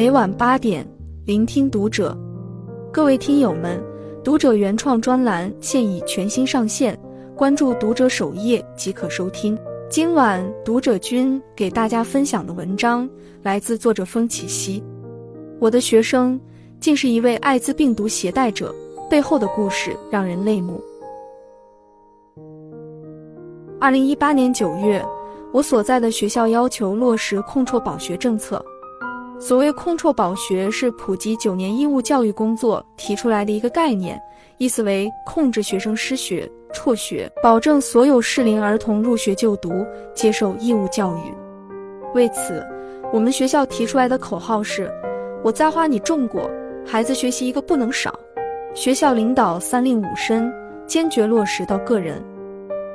每晚八点，聆听读者。各位听友们，读者原创专栏现已全新上线，关注读者首页即可收听。今晚读者君给大家分享的文章来自作者风起兮。我的学生竟是一位艾滋病毒携带者，背后的故事让人泪目。二零一八年九月，我所在的学校要求落实控辍保学政策。所谓控辍保学，是普及九年义务教育工作提出来的一个概念，意思为控制学生失学、辍学，保证所有适龄儿童入学就读，接受义务教育。为此，我们学校提出来的口号是：“我栽花你种过，孩子学习一个不能少。”学校领导三令五申，坚决落实到个人。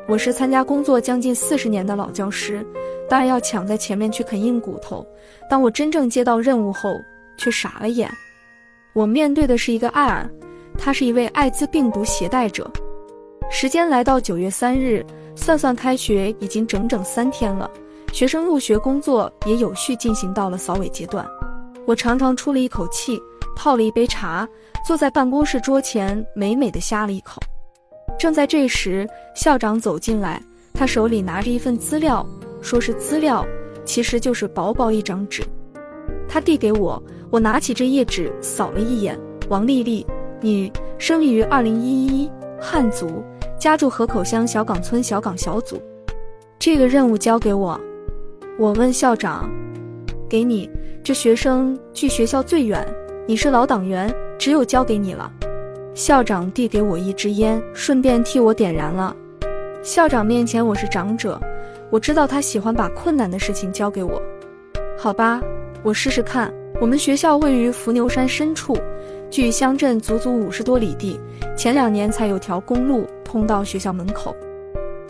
我是参加工作将近四十年的老教师，当然要抢在前面去啃硬骨头。当我真正接到任务后，却傻了眼。我面对的是一个艾尔，他是一位艾滋病毒携带者。时间来到九月三日，算算开学已经整整三天了，学生入学工作也有序进行到了扫尾阶段。我长长出了一口气，泡了一杯茶，坐在办公室桌前，美美的呷了一口。正在这时，校长走进来，他手里拿着一份资料，说是资料，其实就是薄薄一张纸。他递给我，我拿起这页纸扫了一眼。王丽丽，女，生于二零一一，汉族，家住河口乡小岗村小岗小组。这个任务交给我。我问校长：“给你，这学生距学校最远，你是老党员，只有交给你了。”校长递给我一支烟，顺便替我点燃了。校长面前我是长者，我知道他喜欢把困难的事情交给我。好吧，我试试看。我们学校位于伏牛山深处，距乡镇足足五十多里地。前两年才有条公路通到学校门口。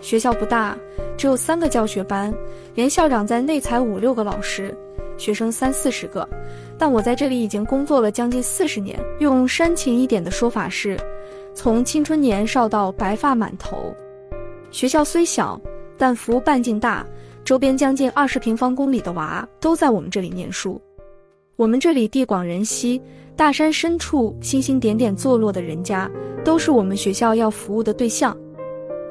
学校不大，只有三个教学班，连校长在内才五六个老师。学生三四十个，但我在这里已经工作了将近四十年。用煽情一点的说法是，从青春年少到白发满头。学校虽小，但服务半径大，周边将近二十平方公里的娃都在我们这里念书。我们这里地广人稀，大山深处星星点点坐落的人家，都是我们学校要服务的对象。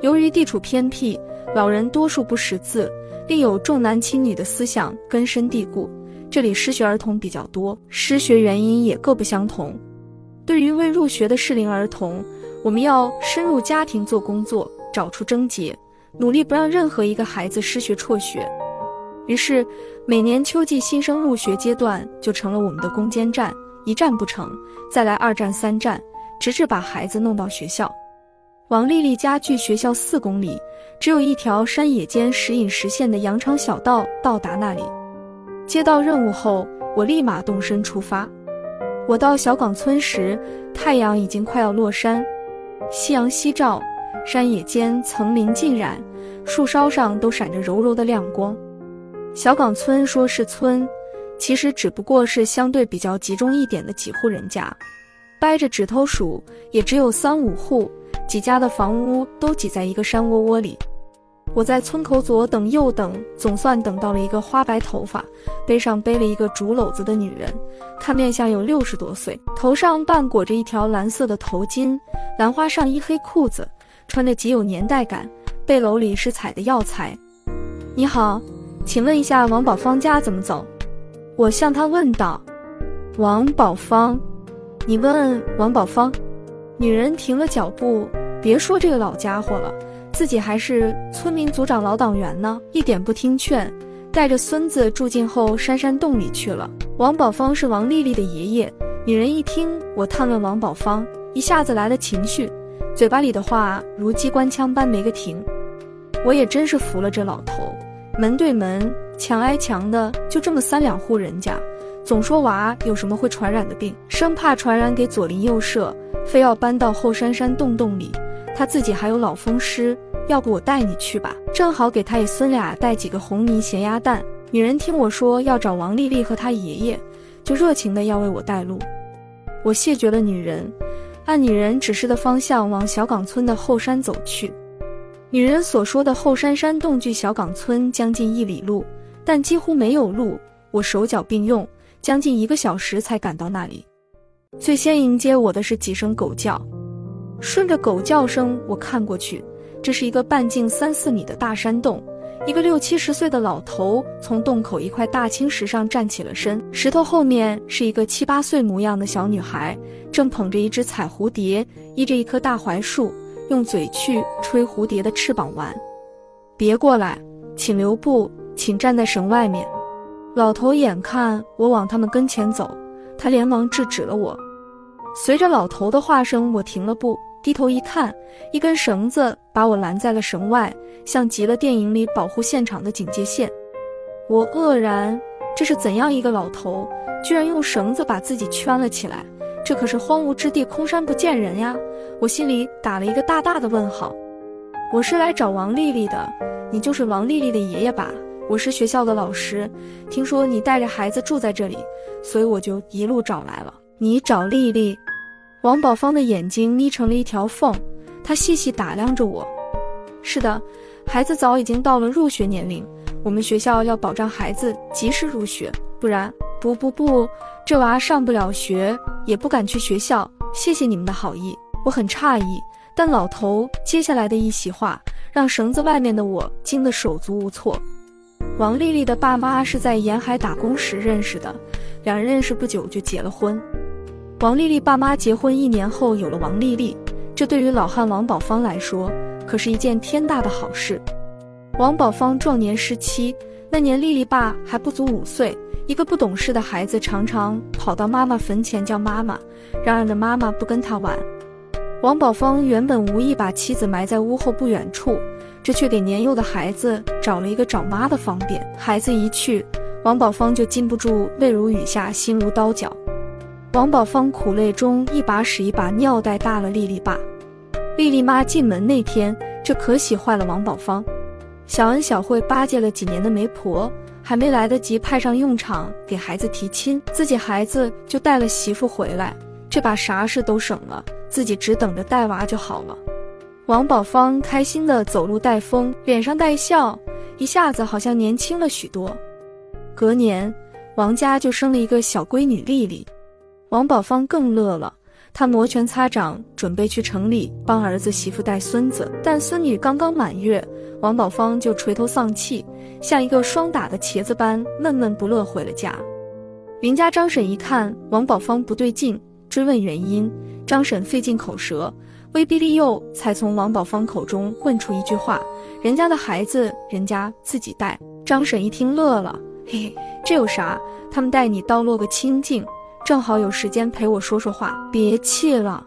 由于地处偏僻，老人多数不识字。另有重男轻女的思想根深蒂固，这里失学儿童比较多，失学原因也各不相同。对于未入学的适龄儿童，我们要深入家庭做工作，找出症结，努力不让任何一个孩子失学辍学。于是，每年秋季新生入学阶段就成了我们的攻坚战，一战不成，再来二战、三战，直至把孩子弄到学校。王丽丽家距学校四公里，只有一条山野间时隐时现的羊肠小道到达那里。接到任务后，我立马动身出发。我到小岗村时，太阳已经快要落山，夕阳西照，山野间层林尽染，树梢上都闪着柔柔的亮光。小岗村说是村，其实只不过是相对比较集中一点的几户人家，掰着指头数，也只有三五户。几家的房屋都挤在一个山窝窝里，我在村口左等右等，总算等到了一个花白头发、背上背了一个竹篓子的女人，看面相有六十多岁，头上半裹着一条蓝色的头巾，兰花上衣黑裤子，穿着极有年代感，背篓里是采的药材。你好，请问一下王宝芳家怎么走？我向他问道。王宝芳，你问王宝芳？女人停了脚步，别说这个老家伙了，自己还是村民组长老党员呢，一点不听劝，带着孙子住进后山山洞里去了。王宝芳是王丽丽的爷爷。女人一听我探问王宝芳，一下子来了情绪，嘴巴里的话如机关枪般没个停。我也真是服了这老头，门对门，墙挨墙的，就这么三两户人家，总说娃有什么会传染的病，生怕传染给左邻右舍。非要搬到后山山洞洞里，他自己还有老风湿，要不我带你去吧，正好给他爷孙俩带几个红泥咸鸭蛋。女人听我说要找王丽丽和她爷爷，就热情的要为我带路。我谢绝了女人，按女人指示的方向往小岗村的后山走去。女人所说的后山山洞距小岗村将近一里路，但几乎没有路。我手脚并用，将近一个小时才赶到那里。最先迎接我的是几声狗叫，顺着狗叫声，我看过去，这是一个半径三四米的大山洞。一个六七十岁的老头从洞口一块大青石上站起了身，石头后面是一个七八岁模样的小女孩，正捧着一只彩蝴蝶，依着一棵大槐树，用嘴去吹蝴蝶的翅膀玩。别过来，请留步，请站在绳外面。老头眼看我往他们跟前走，他连忙制止了我。随着老头的话声，我停了步。低头一看，一根绳子把我拦在了绳外，像极了电影里保护现场的警戒线。我愕然，这是怎样一个老头，居然用绳子把自己圈了起来？这可是荒芜之地，空山不见人呀！我心里打了一个大大的问号。我是来找王丽丽的，你就是王丽丽的爷爷吧？我是学校的老师，听说你带着孩子住在这里，所以我就一路找来了。你找丽丽？王宝芳的眼睛眯成了一条缝，他细细打量着我。是的，孩子早已经到了入学年龄，我们学校要保障孩子及时入学，不然……不不不，这娃上不了学，也不敢去学校。谢谢你们的好意，我很诧异，但老头接下来的一席话让绳子外面的我惊得手足无措。王丽丽的爸妈是在沿海打工时认识的，两人认识不久就结了婚。王丽丽爸妈结婚一年后有了王丽丽，这对于老汉王宝芳来说可是一件天大的好事。王宝芳壮年时期，那年丽丽爸还不足五岁，一个不懂事的孩子常常跑到妈妈坟前叫妈妈，嚷嚷着妈妈不跟他玩。王宝芳原本无意把妻子埋在屋后不远处，这却给年幼的孩子找了一个找妈的方便。孩子一去，王宝芳就禁不住泪如雨下，心如刀绞。王宝芳苦泪中一把屎一把尿带大了丽丽爸，丽丽妈进门那天，这可喜坏了王宝芳。小恩小惠巴结了几年的媒婆，还没来得及派上用场给孩子提亲，自己孩子就带了媳妇回来，这把啥事都省了，自己只等着带娃就好了。王宝芳开心的走路带风，脸上带笑，一下子好像年轻了许多。隔年，王家就生了一个小闺女丽丽。王宝芳更乐了，他摩拳擦掌，准备去城里帮儿子媳妇带孙子。但孙女刚刚满月，王宝芳就垂头丧气，像一个霜打的茄子般闷闷不乐回了家。林家张婶一看王宝芳不对劲，追问原因，张婶费尽口舌，威逼利诱，才从王宝芳口中问出一句话：“人家的孩子，人家自己带。”张婶一听乐了，嘿嘿，这有啥？他们带你倒落个清净。正好有时间陪我说说话，别气了。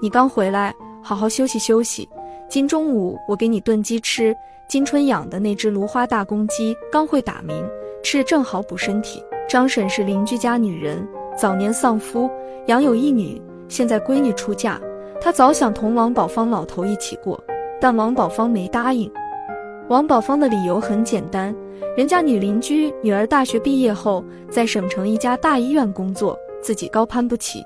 你刚回来，好好休息休息。今中午我给你炖鸡吃，金春养的那只芦花大公鸡刚会打鸣，吃正好补身体。张婶是邻居家女人，早年丧夫，养有一女，现在闺女出嫁，他早想同王宝芳老头一起过，但王宝芳没答应。王宝芳的理由很简单。人家女邻居女儿大学毕业后，在省城一家大医院工作，自己高攀不起。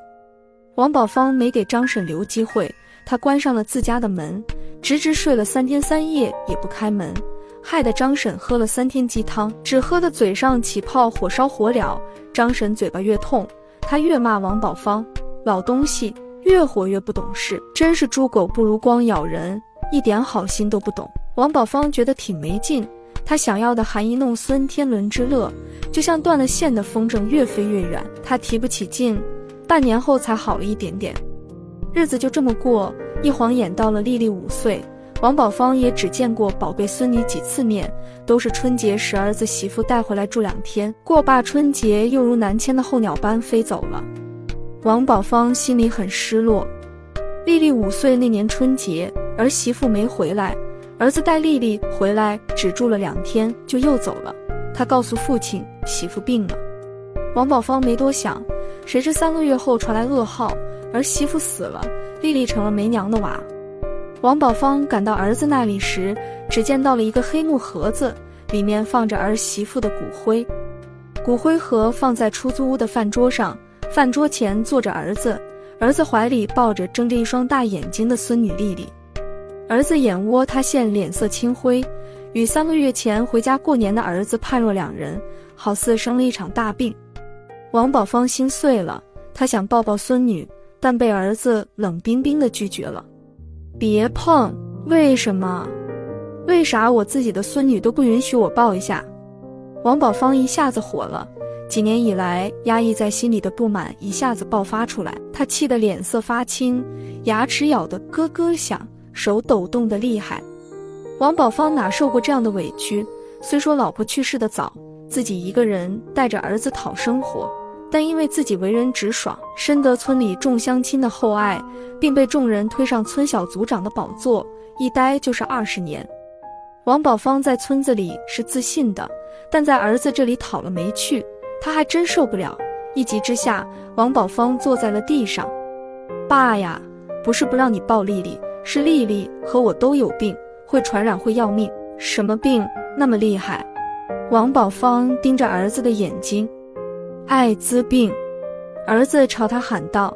王宝芳没给张婶留机会，她关上了自家的门，直直睡了三天三夜也不开门，害得张婶喝了三天鸡汤，只喝的嘴上起泡，火烧火燎。张婶嘴巴越痛，她越骂王宝芳老东西，越活越不懂事，真是猪狗不如光咬人，一点好心都不懂。王宝芳觉得挺没劲。他想要的含饴弄孙天伦之乐，就像断了线的风筝，越飞越远。他提不起劲，半年后才好了一点点。日子就这么过，一晃眼到了丽丽五岁，王宝芳也只见过宝贝孙女几次面，都是春节时儿子媳妇带回来住两天，过罢春节又如南迁的候鸟般飞走了。王宝芳心里很失落。丽丽五岁那年春节，儿媳妇没回来。儿子带丽丽回来，只住了两天就又走了。他告诉父亲，媳妇病了。王宝芳没多想，谁知三个月后传来噩耗，儿媳妇死了，丽丽成了没娘的娃。王宝芳赶到儿子那里时，只见到了一个黑木盒子，里面放着儿媳妇的骨灰。骨灰盒放在出租屋的饭桌上，饭桌前坐着儿子，儿子怀里抱着睁着一双大眼睛的孙女丽丽。儿子眼窝塌陷，脸色青灰，与三个月前回家过年的儿子判若两人，好似生了一场大病。王宝芳心碎了，她想抱抱孙女，但被儿子冷冰冰的拒绝了。别碰！为什么？为啥我自己的孙女都不允许我抱一下？王宝芳一下子火了，几年以来压抑在心里的不满一下子爆发出来，他气得脸色发青，牙齿咬得咯咯响，手抖动的厉害。王宝芳哪受过这样的委屈？虽说老婆去世的早，自己一个人带着儿子讨生活，但因为自己为人直爽，深得村里众乡亲的厚爱，并被众人推上村小组长的宝座，一待就是二十年。王宝芳在村子里是自信的，但在儿子这里讨了没趣，他还真受不了。一急之下，王宝芳坐在了地上。爸呀，不是不让你抱丽丽，是丽丽和我都有病，会传染，会要命。什么病那么厉害？王宝芳盯着儿子的眼睛，艾滋病。儿子朝他喊道。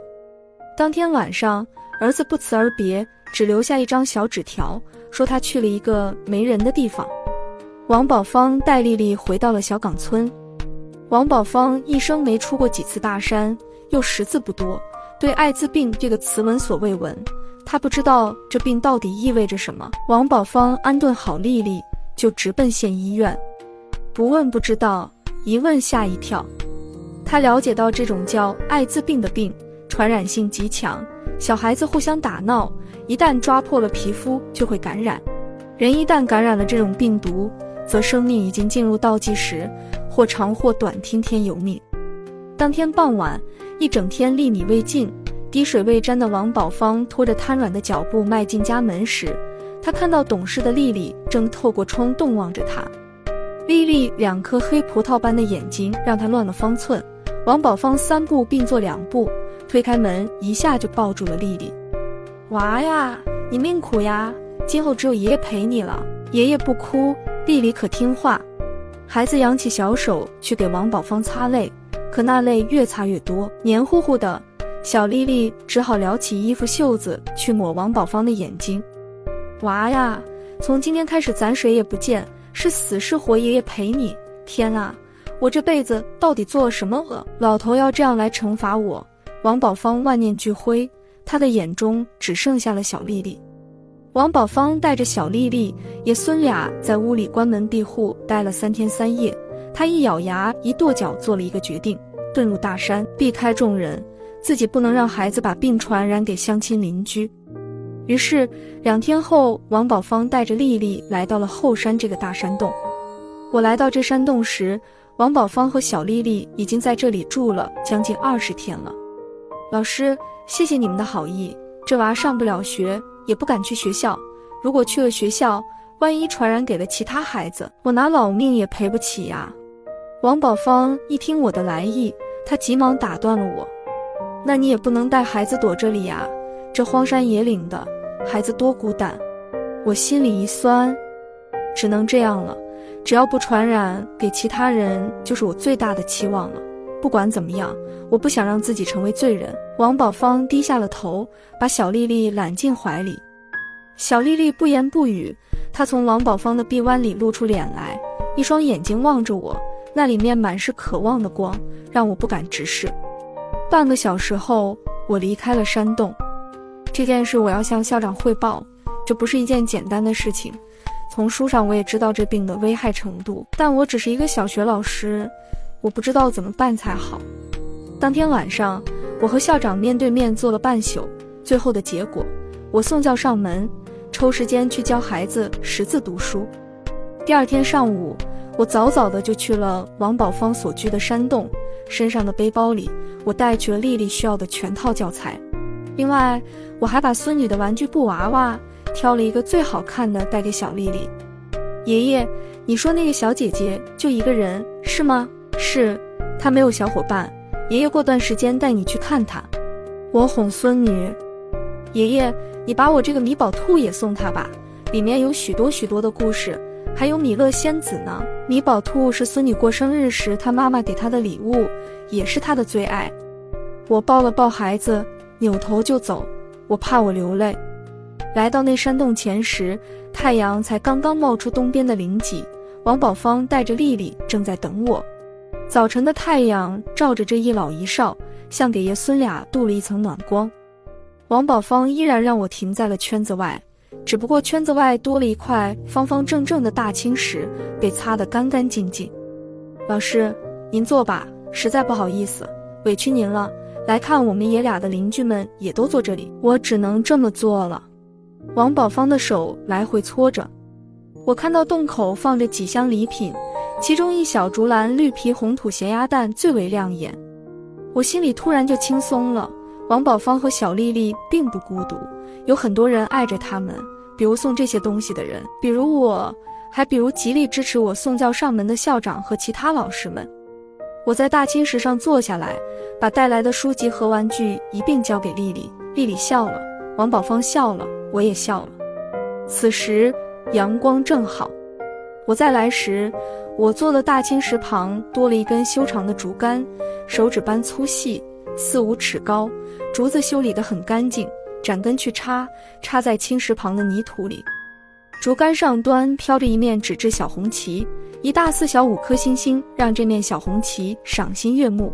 当天晚上，儿子不辞而别，只留下一张小纸条。说他去了一个没人的地方。王宝芳带丽丽回到了小岗村。王宝芳一生没出过几次大山，又识字不多，对艾滋病这个词闻所未闻。他不知道这病到底意味着什么。王宝芳安顿好丽丽，就直奔县医院。不问不知道，一问吓一跳。他了解到这种叫艾滋病的病，传染性极强，小孩子互相打闹。一旦抓破了皮肤，就会感染。人一旦感染了这种病毒，则生命已经进入倒计时，或长或短，听天由命。当天傍晚，一整天粒米未进、滴水未沾的王宝芳拖着瘫软的脚步迈进家门时，他看到懂事的丽丽正透过窗洞望着他。丽丽两颗黑葡萄般的眼睛让他乱了方寸。王宝芳三步并作两步，推开门，一下就抱住了丽丽。娃呀，你命苦呀！今后只有爷爷陪你了。爷爷不哭，丽丽可听话。孩子扬起小手去给王宝芳擦泪，可那泪越擦越多，黏糊糊的。小丽丽只好撩起衣服袖子去抹王宝芳的眼睛。娃呀，从今天开始咱谁也不见，是死是活爷爷陪你。天啊，我这辈子到底做了什么恶？老头要这样来惩罚我？王宝芳万念俱灰。他的眼中只剩下了小丽丽，王宝芳带着小丽丽爷孙俩在屋里关门闭户待了三天三夜。他一咬牙，一跺脚，做了一个决定：遁入大山，避开众人，自己不能让孩子把病传染给乡亲邻居。于是两天后，王宝芳带着丽丽来到了后山这个大山洞。我来到这山洞时，王宝芳和小丽丽已经在这里住了将近二十天了。老师。谢谢你们的好意，这娃上不了学，也不敢去学校。如果去了学校，万一传染给了其他孩子，我拿老命也赔不起呀。王宝芳一听我的来意，他急忙打断了我：“那你也不能带孩子躲这里呀，这荒山野岭的，孩子多孤单。”我心里一酸，只能这样了。只要不传染给其他人，就是我最大的期望了。不管怎么样，我不想让自己成为罪人。王宝芳低下了头，把小丽丽揽进怀里。小丽丽不言不语，她从王宝芳的臂弯里露出脸来，一双眼睛望着我，那里面满是渴望的光，让我不敢直视。半个小时后，我离开了山洞。这件事我要向校长汇报，这不是一件简单的事情。从书上我也知道这病的危害程度，但我只是一个小学老师。我不知道怎么办才好。当天晚上，我和校长面对面坐了半宿。最后的结果，我送教上门，抽时间去教孩子识字读书。第二天上午，我早早的就去了王宝芳所居的山洞。身上的背包里，我带去了丽丽需要的全套教材。另外，我还把孙女的玩具布娃娃挑了一个最好看的带给小丽丽。爷爷，你说那个小姐姐就一个人是吗？是，他没有小伙伴。爷爷过段时间带你去看他。我哄孙女，爷爷，你把我这个米宝兔也送他吧，里面有许多许多的故事，还有米勒仙子呢。米宝兔是孙女过生日时他妈妈给她的礼物，也是她的最爱。我抱了抱孩子，扭头就走，我怕我流泪。来到那山洞前时，太阳才刚刚冒出东边的林脊，王宝芳带着丽丽正在等我。早晨的太阳照着这一老一少，像给爷孙俩镀了一层暖光。王宝芳依然让我停在了圈子外，只不过圈子外多了一块方方正正的大青石，被擦得干干净净。老师，您坐吧，实在不好意思，委屈您了。来看我们爷俩的邻居们也都坐这里，我只能这么做了。王宝芳的手来回搓着，我看到洞口放着几箱礼品，其中一小竹篮绿皮红土咸鸭蛋最为亮眼，我心里突然就轻松了。王宝芳和小丽丽并不孤独，有很多人爱着他们，比如送这些东西的人，比如我，还比如极力支持我送教上门的校长和其他老师们。我在大青石上坐下来，把带来的书籍和玩具一并交给丽丽。丽丽笑了，王宝芳笑了，我也笑了。此时阳光正好。我再来时，我坐的大青石旁多了一根修长的竹竿，手指般粗细，四五尺高。竹子修理得很干净，展根去插，插在青石旁的泥土里。竹竿上端飘着一面纸质小红旗，一大四小五颗星星，让这面小红旗赏心悦目。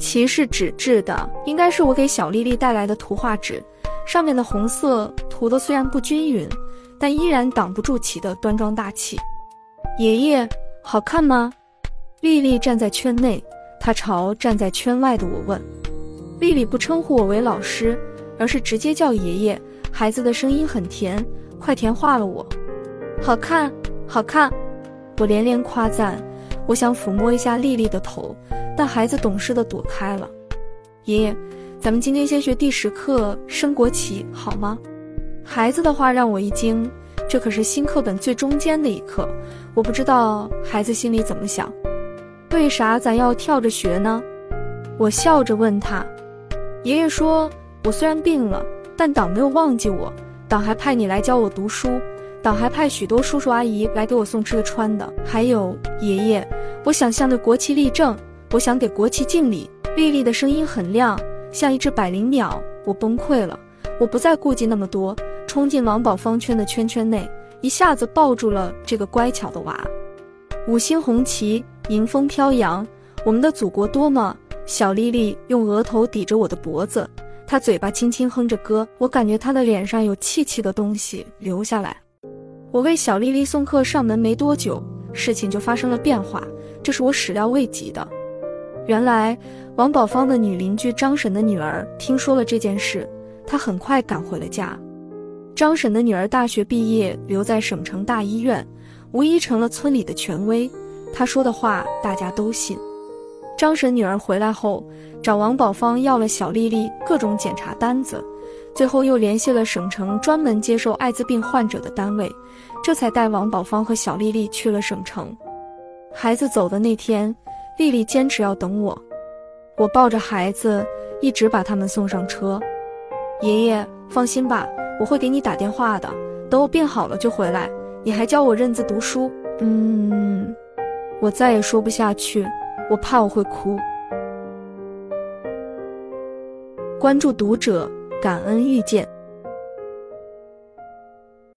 旗是纸质的，应该是我给小丽丽带来的图画纸，上面的红色涂的虽然不均匀，但依然挡不住旗的端庄大气。爷爷，好看吗？丽丽站在圈内，她朝站在圈外的我问。丽丽不称呼我为老师，而是直接叫爷爷。孩子的声音很甜，快甜化了我。好看，好看，我连连夸赞。我想抚摸一下丽丽的头，但孩子懂事的躲开了。爷爷，咱们今天先学第十课升国旗，好吗？孩子的话让我一惊，这可是新课本最中间的一课。我不知道孩子心里怎么想。为啥咱要跳着学呢？我笑着问他。爷爷说：“我虽然病了，但党没有忘记我，党还派你来教我读书，党还派许多叔叔阿姨来给我送吃的穿的。还有爷爷，我想向着国旗立正，我想给国旗敬礼。”丽丽的声音很亮，像一只百灵鸟。我崩溃了，我不再顾忌那么多，冲进王宝芳圈的圈圈内，一下子抱住了这个乖巧的娃。五星红旗迎风飘扬，我们的祖国多么！小丽丽用额头抵着我的脖子，她嘴巴轻轻哼着歌，我感觉她的脸上有气气的东西流下来。我为小丽丽送客上门没多久，事情就发生了变化，这是我始料未及的。原来王宝芳的女邻居张婶的女儿听说了这件事，他很快赶回了家。张婶的女儿大学毕业，留在省城大医院，无疑成了村里的权威，她说的话大家都信。张婶女儿回来后，找王宝芳要了小丽丽各种检查单子，最后又联系了省城专门接受艾滋病患者的单位，这才带王宝芳和小丽丽去了省城。孩子走的那天，丽丽坚持要等我，我抱着孩子，一直把他们送上车。爷爷放心吧，我会给你打电话的，等我病好了就回来。你还教我认字读书。嗯，我再也说不下去。我怕我会哭。关注读者，感恩遇见。